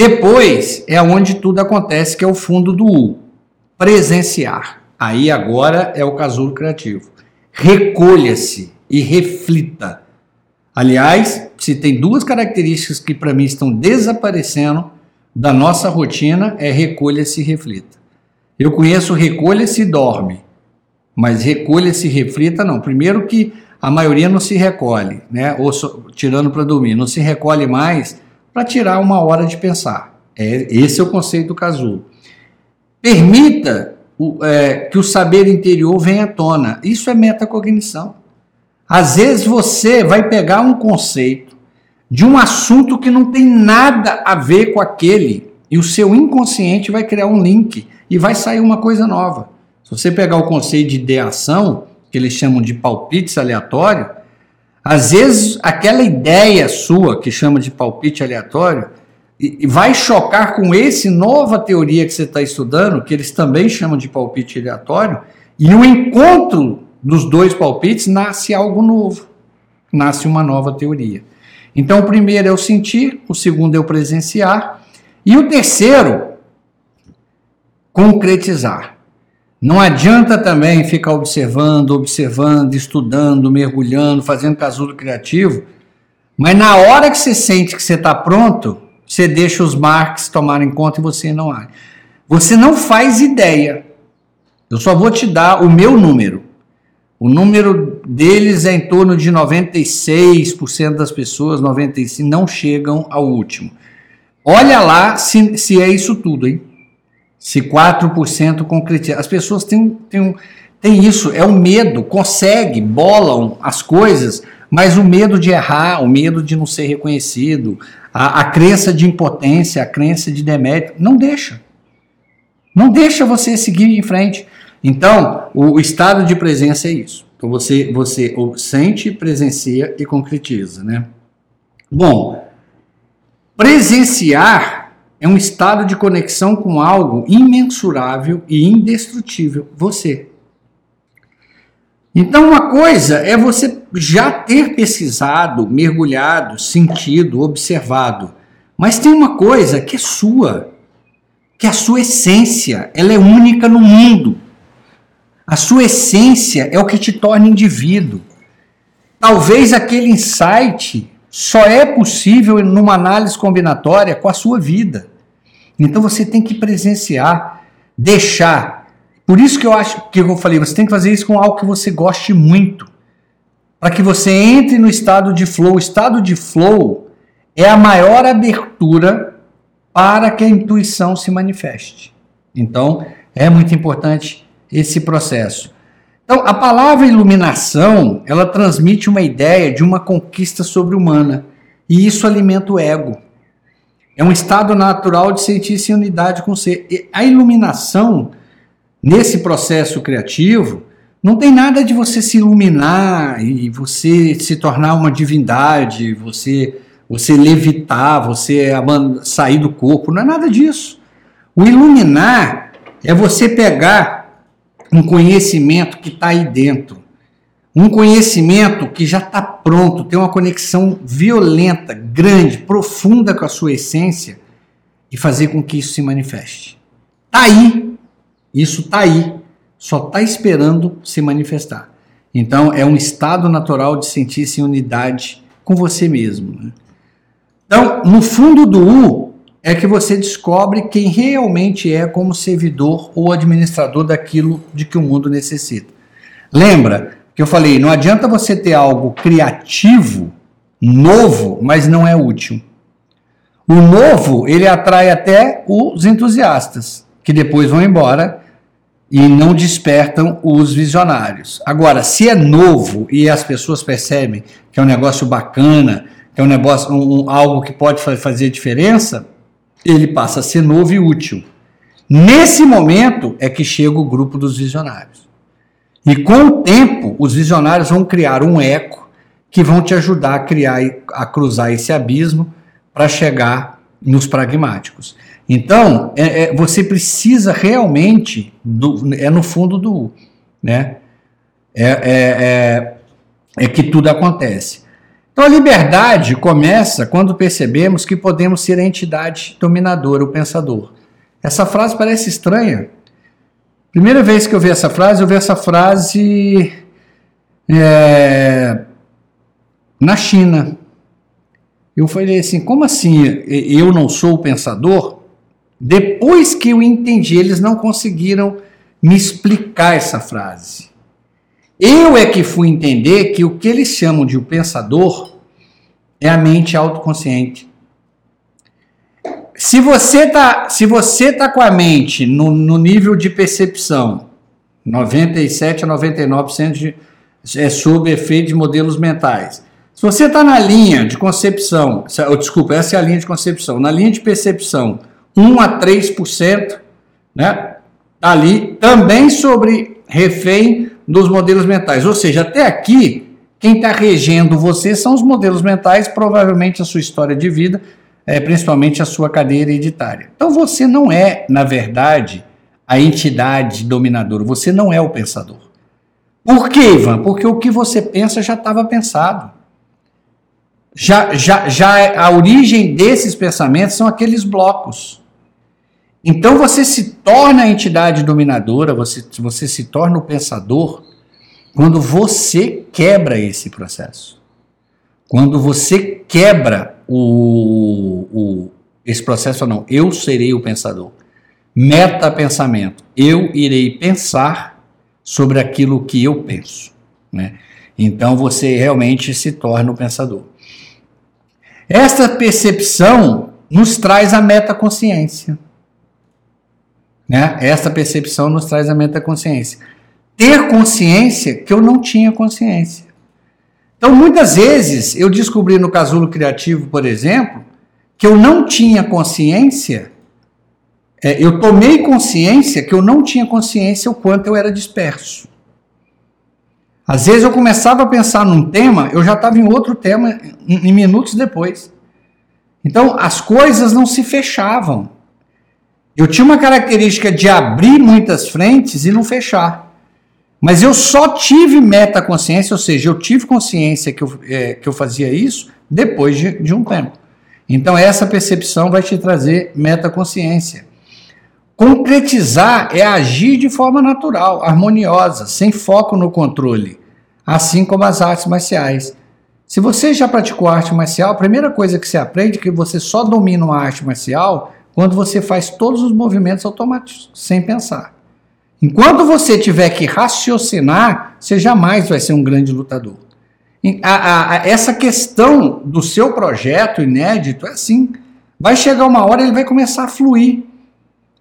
Depois é onde tudo acontece, que é o fundo do U. Presenciar. Aí agora é o casulo criativo. Recolha-se e reflita. Aliás, se tem duas características que para mim estão desaparecendo da nossa rotina, é recolha-se e reflita. Eu conheço recolha-se e dorme, mas recolha-se e reflita não. Primeiro que a maioria não se recolhe, né? Ou so, tirando para dormir, não se recolhe mais para tirar uma hora de pensar. É, esse é o conceito do casulo. Permita o, é, que o saber interior venha à tona. Isso é metacognição. Às vezes você vai pegar um conceito de um assunto que não tem nada a ver com aquele e o seu inconsciente vai criar um link e vai sair uma coisa nova. Se você pegar o conceito de ideação, que eles chamam de palpites aleatórios, às vezes aquela ideia sua, que chama de palpite aleatório, vai chocar com esse nova teoria que você está estudando, que eles também chamam de palpite aleatório, e o encontro dos dois palpites nasce algo novo, nasce uma nova teoria. Então, o primeiro é o sentir, o segundo é o presenciar, e o terceiro, concretizar. Não adianta também ficar observando, observando, estudando, mergulhando, fazendo casulo criativo, mas na hora que você sente que você está pronto, você deixa os marques tomarem conta e você não há. Você não faz ideia. Eu só vou te dar o meu número. O número deles é em torno de 96% das pessoas, 95% não chegam ao último. Olha lá se, se é isso tudo, hein? Se 4% concretiza. As pessoas têm, têm, têm isso, é o medo, consegue, bolam as coisas, mas o medo de errar, o medo de não ser reconhecido, a, a crença de impotência, a crença de demérito, não deixa. Não deixa você seguir em frente. Então, o, o estado de presença é isso. Então você, você sente, presencia e concretiza, né? Bom, presenciar é um estado de conexão com algo imensurável e indestrutível, você. Então, uma coisa é você já ter pesquisado, mergulhado, sentido, observado. Mas tem uma coisa que é sua, que é a sua essência, ela é única no mundo. A sua essência é o que te torna indivíduo. Talvez aquele insight só é possível numa análise combinatória com a sua vida. Então você tem que presenciar, deixar. Por isso que eu acho que eu falei, você tem que fazer isso com algo que você goste muito. Para que você entre no estado de flow. O estado de flow é a maior abertura para que a intuição se manifeste. Então, é muito importante esse processo. Então, a palavra iluminação, ela transmite uma ideia de uma conquista sobre-humana, e isso alimenta o ego. É um estado natural de sentir-se em unidade com o ser. E a iluminação, nesse processo criativo, não tem nada de você se iluminar e você se tornar uma divindade, você, você levitar, você sair do corpo, não é nada disso. O iluminar é você pegar um conhecimento que está aí dentro um conhecimento que já está pronto, tem uma conexão violenta, grande, profunda com a sua essência e fazer com que isso se manifeste. Está aí, isso está aí, só está esperando se manifestar. Então é um estado natural de sentir-se em unidade com você mesmo. Né? Então, no fundo do U é que você descobre quem realmente é como servidor ou administrador daquilo de que o mundo necessita. Lembra, que eu falei, não adianta você ter algo criativo, novo, mas não é útil. O novo, ele atrai até os entusiastas, que depois vão embora e não despertam os visionários. Agora, se é novo e as pessoas percebem que é um negócio bacana, que é um negócio, um, um, algo que pode fazer diferença, ele passa a ser novo e útil. Nesse momento é que chega o grupo dos visionários. E com o tempo, os visionários vão criar um eco que vão te ajudar a criar a cruzar esse abismo para chegar nos pragmáticos. Então, é, é, você precisa realmente do, é no fundo do né? É, é, é, é que tudo acontece. Então a liberdade começa quando percebemos que podemos ser a entidade dominadora, o pensador. Essa frase parece estranha. Primeira vez que eu vi essa frase, eu vi essa frase é, na China. Eu falei assim: como assim eu não sou o pensador? Depois que eu entendi, eles não conseguiram me explicar essa frase. Eu é que fui entender que o que eles chamam de o pensador é a mente autoconsciente. Se você tá, se você tá com a mente no, no nível de percepção, 97 a 99% de, é sob efeito de modelos mentais. Se você está na linha de concepção, desculpa, essa é a linha de concepção, na linha de percepção, 1 a 3%, né? Ali também sobre refém dos modelos mentais. Ou seja, até aqui, quem está regendo você são os modelos mentais, provavelmente a sua história de vida, é, principalmente a sua cadeia hereditária. Então você não é, na verdade, a entidade dominadora, você não é o pensador. Por quê, Ivan? Porque o que você pensa já estava pensado. Já, já, já é, a origem desses pensamentos são aqueles blocos. Então você se torna a entidade dominadora, você, você se torna o pensador quando você quebra esse processo. Quando você quebra o, o, esse processo, não, eu serei o pensador. Meta pensamento, eu irei pensar sobre aquilo que eu penso. Né? Então você realmente se torna o pensador. Essa percepção nos traz a metaconsciência. Né? Essa percepção nos traz a metaconsciência. Ter consciência que eu não tinha consciência. Então, muitas vezes, eu descobri no casulo criativo, por exemplo, que eu não tinha consciência, é, eu tomei consciência que eu não tinha consciência o quanto eu era disperso. Às vezes eu começava a pensar num tema, eu já estava em outro tema em, em minutos depois. Então, as coisas não se fechavam. Eu tinha uma característica de abrir muitas frentes e não fechar. Mas eu só tive metaconsciência, ou seja, eu tive consciência que eu, é, que eu fazia isso depois de, de um tempo. Então, essa percepção vai te trazer metaconsciência. Concretizar é agir de forma natural, harmoniosa, sem foco no controle, assim como as artes marciais. Se você já praticou arte marcial, a primeira coisa que você aprende é que você só domina uma arte marcial quando você faz todos os movimentos automáticos, sem pensar. Enquanto você tiver que raciocinar, você jamais vai ser um grande lutador. A, a, a, essa questão do seu projeto inédito é assim. Vai chegar uma hora ele vai começar a fluir.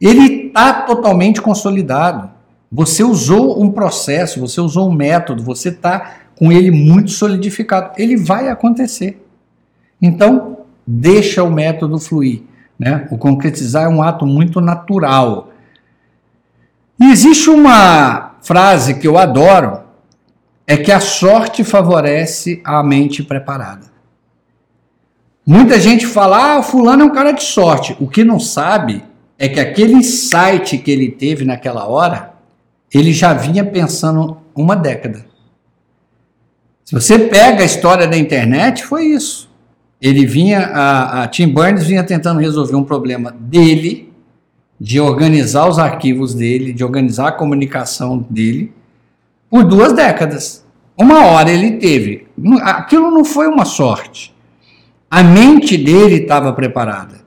Ele está totalmente consolidado. Você usou um processo, você usou um método, você está com ele muito solidificado. Ele vai acontecer. Então, deixa o método fluir. Né? O concretizar é um ato muito natural. E existe uma frase que eu adoro, é que a sorte favorece a mente preparada. Muita gente fala, ah, fulano é um cara de sorte. O que não sabe é que aquele insight que ele teve naquela hora, ele já vinha pensando uma década. Se você pega a história da internet, foi isso. Ele vinha, a, a Tim Burns vinha tentando resolver um problema dele, de organizar os arquivos dele, de organizar a comunicação dele, por duas décadas. Uma hora ele teve. Aquilo não foi uma sorte. A mente dele estava preparada.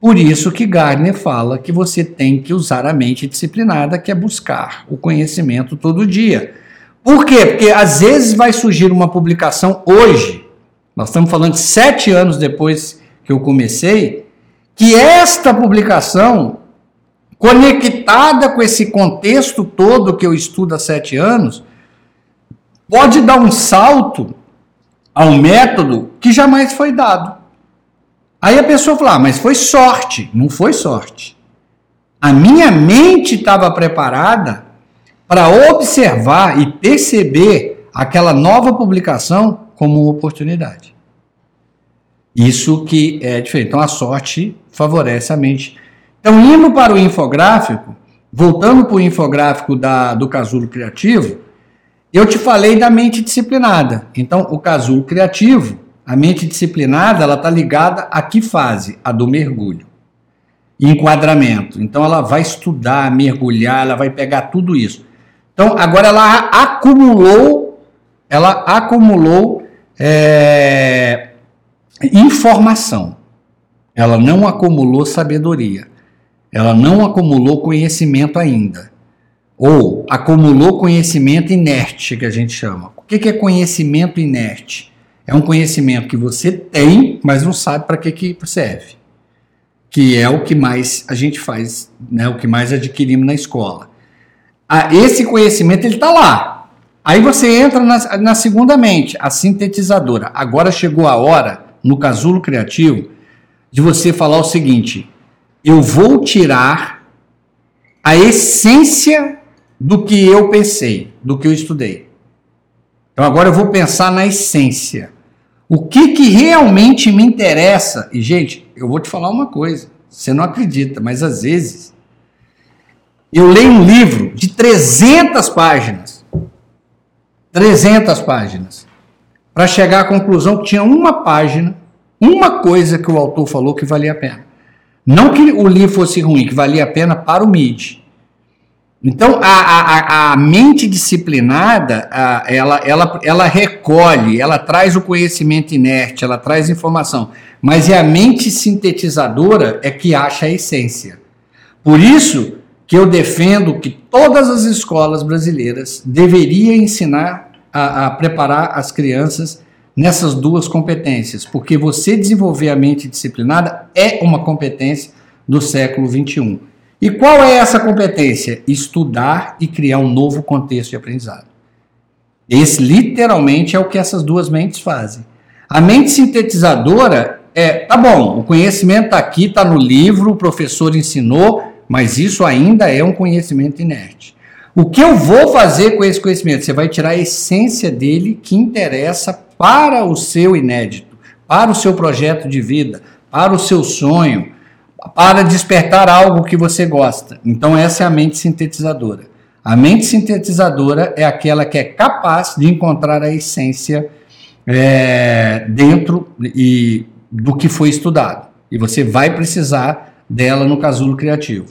Por isso que Gardner fala que você tem que usar a mente disciplinada, que é buscar o conhecimento todo dia. Por quê? Porque às vezes vai surgir uma publicação hoje, nós estamos falando sete anos depois que eu comecei, que esta publicação conectada com esse contexto todo que eu estudo há sete anos, pode dar um salto ao método que jamais foi dado. Aí a pessoa fala, ah, mas foi sorte. Não foi sorte. A minha mente estava preparada para observar e perceber aquela nova publicação como oportunidade. Isso que é diferente. Então a sorte favorece a mente então, indo para o infográfico, voltando para o infográfico da, do casulo criativo, eu te falei da mente disciplinada. Então, o casulo criativo, A mente disciplinada, ela está ligada a que fase? A do mergulho. Enquadramento. Então ela vai estudar, mergulhar, ela vai pegar tudo isso. Então agora ela acumulou, ela acumulou é, informação. Ela não acumulou sabedoria. Ela não acumulou conhecimento ainda. Ou acumulou conhecimento inerte, que a gente chama. O que é conhecimento inerte? É um conhecimento que você tem, mas não sabe para que, que serve. Que é o que mais a gente faz, né, o que mais adquirimos na escola. Ah, esse conhecimento ele está lá. Aí você entra na, na segunda mente, a sintetizadora. Agora chegou a hora, no casulo criativo, de você falar o seguinte: eu vou tirar a essência do que eu pensei, do que eu estudei. Então agora eu vou pensar na essência. O que, que realmente me interessa? E, gente, eu vou te falar uma coisa. Você não acredita, mas às vezes eu leio um livro de 300 páginas. 300 páginas. Para chegar à conclusão que tinha uma página uma coisa que o autor falou que valia a pena. Não que o livro fosse ruim, que valia a pena para o MID. Então, a, a, a mente disciplinada, a, ela, ela, ela recolhe, ela traz o conhecimento inerte, ela traz informação. Mas é a mente sintetizadora é que acha a essência. Por isso que eu defendo que todas as escolas brasileiras deveriam ensinar a, a preparar as crianças nessas duas competências, porque você desenvolver a mente disciplinada é uma competência do século 21. E qual é essa competência? Estudar e criar um novo contexto de aprendizado. Esse literalmente é o que essas duas mentes fazem. A mente sintetizadora é, tá bom, o conhecimento está aqui, está no livro, o professor ensinou, mas isso ainda é um conhecimento inerte. O que eu vou fazer com esse conhecimento? Você vai tirar a essência dele que interessa para o seu inédito, para o seu projeto de vida, para o seu sonho, para despertar algo que você gosta. Então, essa é a mente sintetizadora. A mente sintetizadora é aquela que é capaz de encontrar a essência é, dentro e, do que foi estudado. E você vai precisar dela no casulo criativo.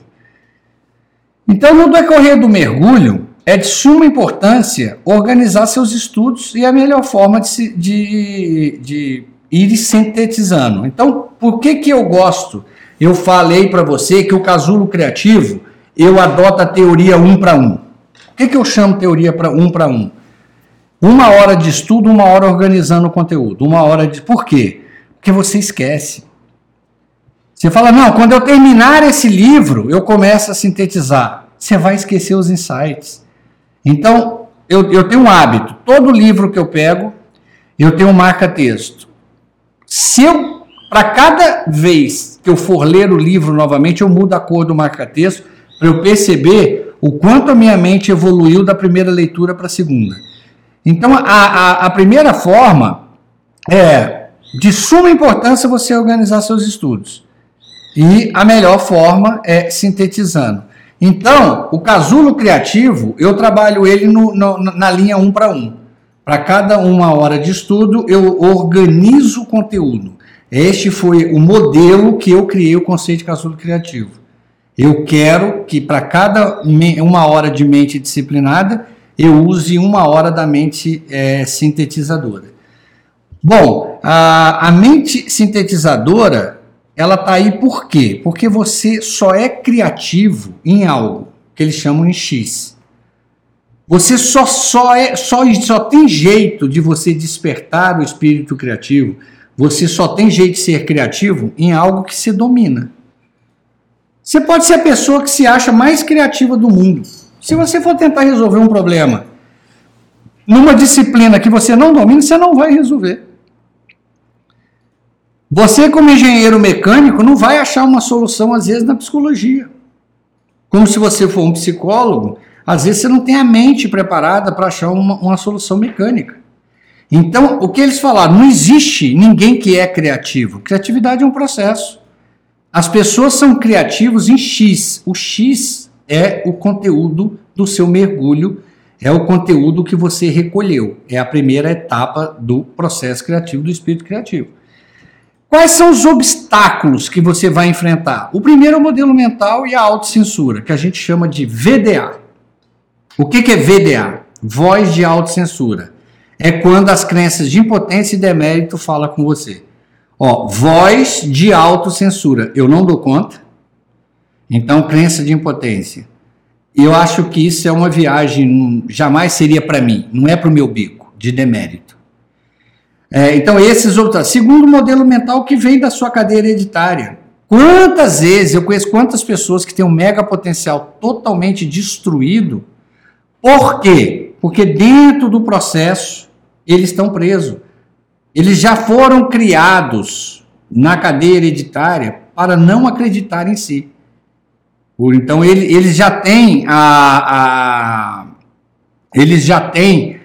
Então, no decorrer do mergulho, é de suma importância organizar seus estudos e a melhor forma de, de, de ir sintetizando. Então, por que, que eu gosto? Eu falei para você que o casulo criativo eu adoto a teoria um para um. O que, que eu chamo teoria para um para um? Uma hora de estudo, uma hora organizando o conteúdo. Uma hora de. Por quê? Porque você esquece. Você fala, não, quando eu terminar esse livro, eu começo a sintetizar. Você vai esquecer os insights. Então, eu, eu tenho um hábito. Todo livro que eu pego, eu tenho um marca-texto. Se eu, para cada vez que eu for ler o livro novamente, eu mudo a cor do marca-texto para eu perceber o quanto a minha mente evoluiu da primeira leitura para a segunda. Então, a, a, a primeira forma é de suma importância você organizar seus estudos. E a melhor forma é sintetizando. Então, o casulo criativo, eu trabalho ele no, no, na linha um para um. Para cada uma hora de estudo, eu organizo o conteúdo. Este foi o modelo que eu criei o conceito de casulo criativo. Eu quero que para cada uma hora de mente disciplinada, eu use uma hora da mente é, sintetizadora. Bom, a, a mente sintetizadora ela está aí por quê? Porque você só é criativo em algo que eles chamam em X. Você só, só, é, só, só tem jeito de você despertar o espírito criativo, você só tem jeito de ser criativo em algo que você domina. Você pode ser a pessoa que se acha mais criativa do mundo. Se você for tentar resolver um problema numa disciplina que você não domina, você não vai resolver. Você, como engenheiro mecânico, não vai achar uma solução, às vezes, na psicologia. Como se você for um psicólogo, às vezes você não tem a mente preparada para achar uma, uma solução mecânica. Então, o que eles falaram? Não existe ninguém que é criativo. Criatividade é um processo. As pessoas são criativos em X. O X é o conteúdo do seu mergulho é o conteúdo que você recolheu. É a primeira etapa do processo criativo do espírito criativo. Quais são os obstáculos que você vai enfrentar? O primeiro é o modelo mental e a autocensura, que a gente chama de VDA. O que, é VDA? Voz de autocensura. É quando as crenças de impotência e demérito falam com você. Ó, voz de autocensura. Eu não dou conta. Então, crença de impotência. Eu acho que isso é uma viagem, jamais seria para mim, não é para o meu bico, de demérito. É, então, esses outros. Segundo modelo mental que vem da sua cadeia hereditária. Quantas vezes eu conheço quantas pessoas que têm um mega potencial totalmente destruído? Por quê? Porque dentro do processo eles estão presos. Eles já foram criados na cadeia hereditária para não acreditar em si. Então ele, eles já têm a, a eles já têm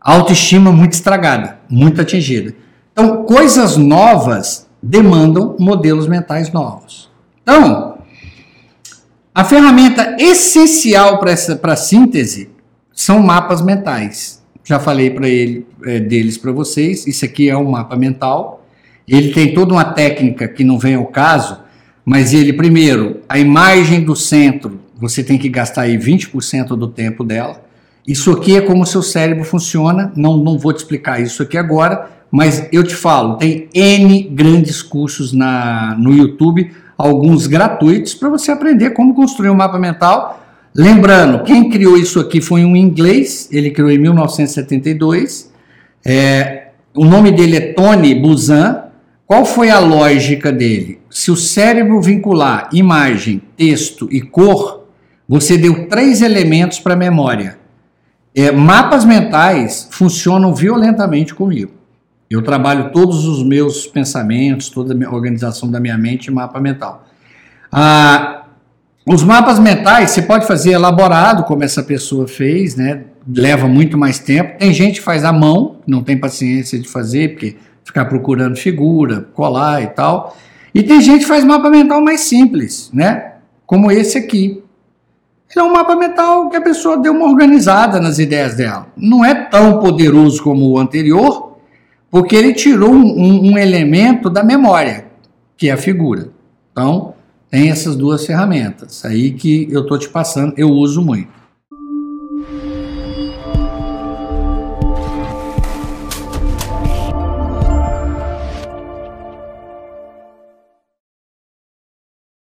autoestima muito estragada, muito atingida. Então, coisas novas demandam modelos mentais novos. Então, a ferramenta essencial para a síntese são mapas mentais. Já falei para ele é, deles para vocês. Isso aqui é um mapa mental. Ele tem toda uma técnica que não vem ao caso, mas ele primeiro, a imagem do centro, você tem que gastar aí 20% do tempo dela. Isso aqui é como o seu cérebro funciona, não, não vou te explicar isso aqui agora, mas eu te falo, tem N grandes cursos na, no YouTube, alguns gratuitos, para você aprender como construir um mapa mental. Lembrando, quem criou isso aqui foi um inglês, ele criou em 1972. É, o nome dele é Tony Buzan. Qual foi a lógica dele? Se o cérebro vincular imagem, texto e cor, você deu três elementos para a memória. É, mapas mentais funcionam violentamente comigo. Eu trabalho todos os meus pensamentos, toda a organização da minha mente em mapa mental. Ah, os mapas mentais você pode fazer elaborado, como essa pessoa fez, né? Leva muito mais tempo. Tem gente que faz à mão, não tem paciência de fazer, porque ficar procurando figura, colar e tal. E tem gente que faz mapa mental mais simples, né? Como esse aqui. Ele é um mapa mental que a pessoa deu uma organizada nas ideias dela. Não é tão poderoso como o anterior, porque ele tirou um, um, elemento da memória, que é a figura. Então, tem essas duas ferramentas aí que eu estou te passando, eu uso muito.